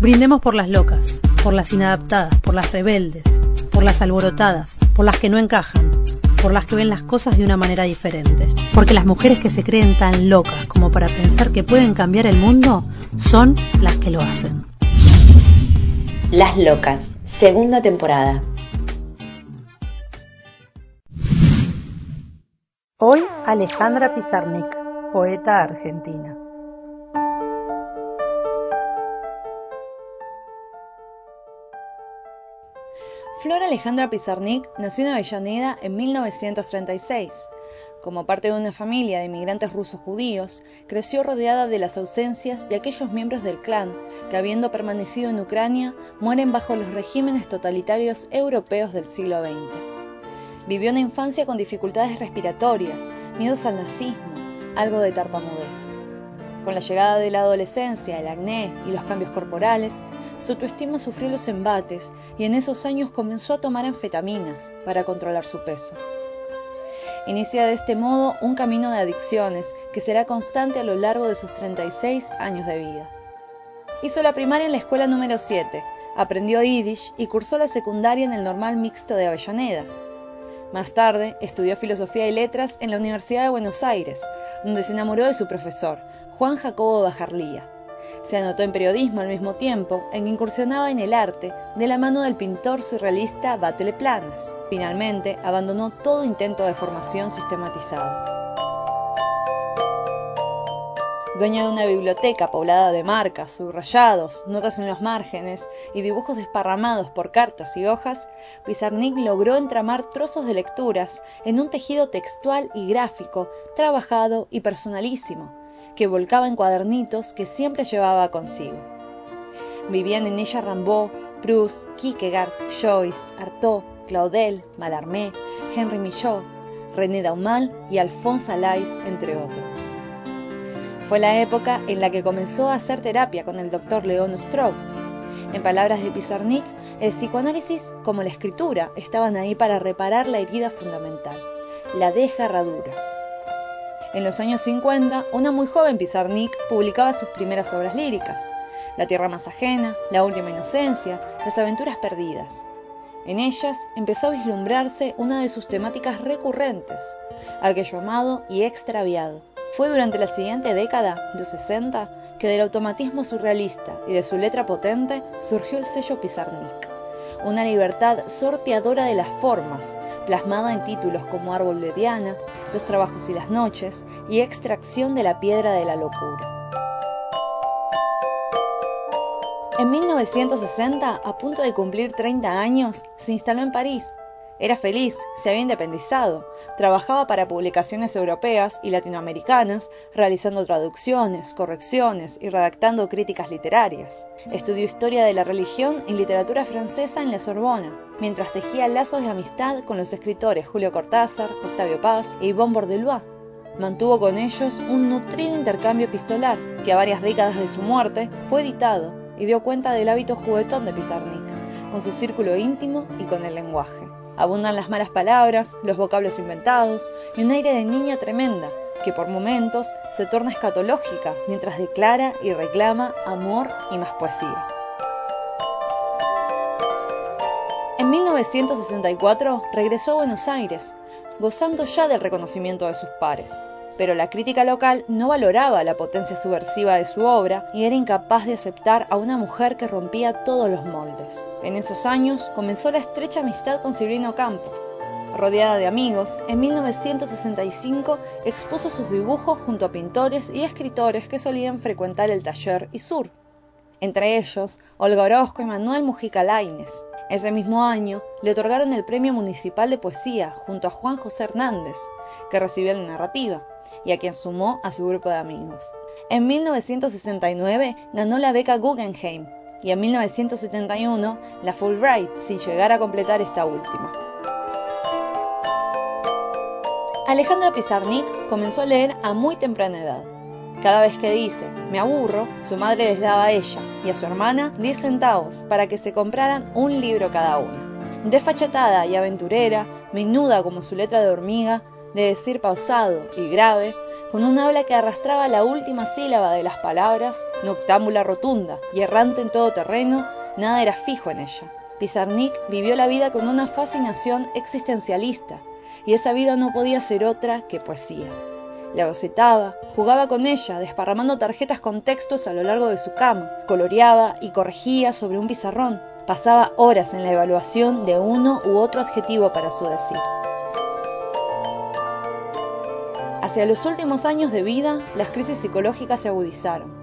Brindemos por las locas, por las inadaptadas, por las rebeldes, por las alborotadas, por las que no encajan, por las que ven las cosas de una manera diferente. Porque las mujeres que se creen tan locas como para pensar que pueden cambiar el mundo son las que lo hacen. Las locas, segunda temporada. Hoy Alejandra Pizarnik, poeta argentina. Flor Alejandra Pizarnik nació en Avellaneda en 1936. Como parte de una familia de inmigrantes rusos judíos, creció rodeada de las ausencias de aquellos miembros del clan que, habiendo permanecido en Ucrania, mueren bajo los regímenes totalitarios europeos del siglo XX. Vivió una infancia con dificultades respiratorias, miedos al nazismo, algo de tartamudez. Con la llegada de la adolescencia, el acné y los cambios corporales, su autoestima sufrió los embates y en esos años comenzó a tomar anfetaminas para controlar su peso. Inicia de este modo un camino de adicciones que será constante a lo largo de sus 36 años de vida. Hizo la primaria en la escuela número 7, aprendió yiddish y cursó la secundaria en el normal mixto de Avellaneda. Más tarde, estudió filosofía y letras en la Universidad de Buenos Aires, donde se enamoró de su profesor, Juan Jacobo Bajarlía. Se anotó en periodismo al mismo tiempo en que incursionaba en el arte de la mano del pintor surrealista Battle Planas. Finalmente, abandonó todo intento de formación sistematizada. Dueña de una biblioteca poblada de marcas, subrayados, notas en los márgenes y dibujos desparramados por cartas y hojas, Pizarnik logró entramar trozos de lecturas en un tejido textual y gráfico, trabajado y personalísimo, que volcaba en cuadernitos que siempre llevaba consigo. Vivían en ella Rimbaud, Proust, Kierkegaard, Joyce, Artaud, Claudel, Mallarmé, Henri Michaud, René Daumal y Alphonse Alais, entre otros. Fue la época en la que comenzó a hacer terapia con el doctor León Ostrow. En palabras de Pizarnik, el psicoanálisis como la escritura estaban ahí para reparar la herida fundamental, la desgarradura. En los años 50, una muy joven Pizarnik publicaba sus primeras obras líricas, La Tierra Más Ajena, La Última Inocencia, Las Aventuras Perdidas. En ellas empezó a vislumbrarse una de sus temáticas recurrentes, aquello amado y extraviado. Fue durante la siguiente década, los 60, que del automatismo surrealista y de su letra potente surgió el sello Pizarnik, una libertad sorteadora de las formas, plasmada en títulos como Árbol de Diana, Los trabajos y las noches y Extracción de la piedra de la locura. En 1960, a punto de cumplir 30 años, se instaló en París. Era feliz, se había independizado, trabajaba para publicaciones europeas y latinoamericanas, realizando traducciones, correcciones y redactando críticas literarias. Estudió historia de la religión y literatura francesa en la Sorbona, mientras tejía lazos de amistad con los escritores Julio Cortázar, Octavio Paz e Yvonne Bordelois. Mantuvo con ellos un nutrido intercambio epistolar, que a varias décadas de su muerte fue editado y dio cuenta del hábito juguetón de Pizarnik, con su círculo íntimo y con el lenguaje. Abundan las malas palabras, los vocablos inventados y un aire de niña tremenda, que por momentos se torna escatológica mientras declara y reclama amor y más poesía. En 1964 regresó a Buenos Aires, gozando ya del reconocimiento de sus pares pero la crítica local no valoraba la potencia subversiva de su obra y era incapaz de aceptar a una mujer que rompía todos los moldes. En esos años comenzó la estrecha amistad con Silvino Campo. Rodeada de amigos, en 1965 expuso sus dibujos junto a pintores y escritores que solían frecuentar el taller y sur. Entre ellos, Olga Orozco y Manuel Mujica Laines. Ese mismo año le otorgaron el Premio Municipal de Poesía junto a Juan José Hernández, que recibió la narrativa y a quien sumó a su grupo de amigos. En 1969 ganó la beca Guggenheim y en 1971 la Fulbright, sin llegar a completar esta última. Alejandra Pizarnik comenzó a leer a muy temprana edad. Cada vez que dice, me aburro, su madre les daba a ella y a su hermana 10 centavos para que se compraran un libro cada una. Desfachatada y aventurera, menuda como su letra de hormiga, de decir pausado y grave, con un habla que arrastraba la última sílaba de las palabras, noctámbula rotunda y errante en todo terreno, nada era fijo en ella. Pizarnik vivió la vida con una fascinación existencialista, y esa vida no podía ser otra que poesía. La bocetaba, jugaba con ella, desparramando tarjetas con textos a lo largo de su cama, coloreaba y corregía sobre un pizarrón, pasaba horas en la evaluación de uno u otro adjetivo para su decir. Hacia los últimos años de vida, las crisis psicológicas se agudizaron.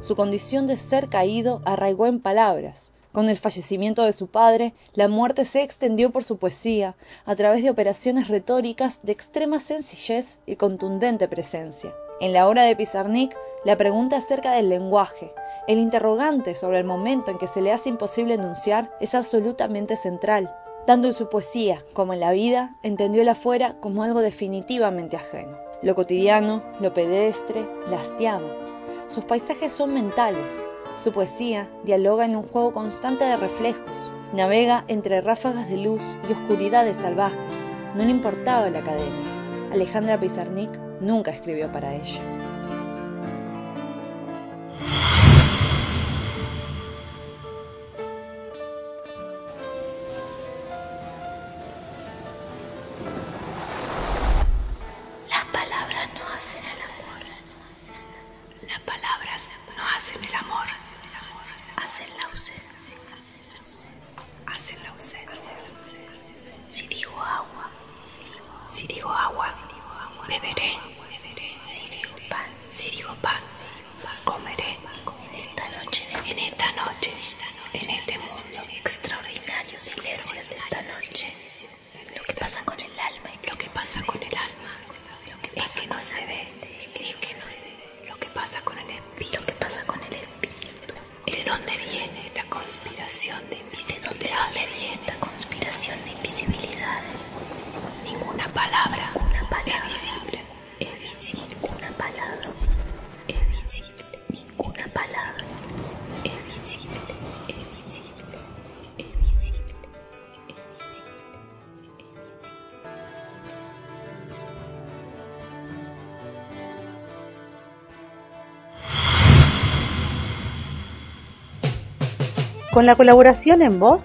Su condición de ser caído arraigó en palabras. Con el fallecimiento de su padre, la muerte se extendió por su poesía a través de operaciones retóricas de extrema sencillez y contundente presencia. En la obra de Pizarnik, la pregunta acerca del lenguaje, el interrogante sobre el momento en que se le hace imposible enunciar, es absolutamente central. Tanto en su poesía como en la vida, entendió el afuera como algo definitivamente ajeno. Lo cotidiano, lo pedestre, lastiama. Sus paisajes son mentales. Su poesía dialoga en un juego constante de reflejos. Navega entre ráfagas de luz y oscuridades salvajes. No le importaba la academia. Alejandra Pizarnik nunca escribió para ella hacen el amor. Las palabras no hacen el amor. Hacen la ausencia. Hacen la ausencia. Si digo agua, si digo con la colaboración en voz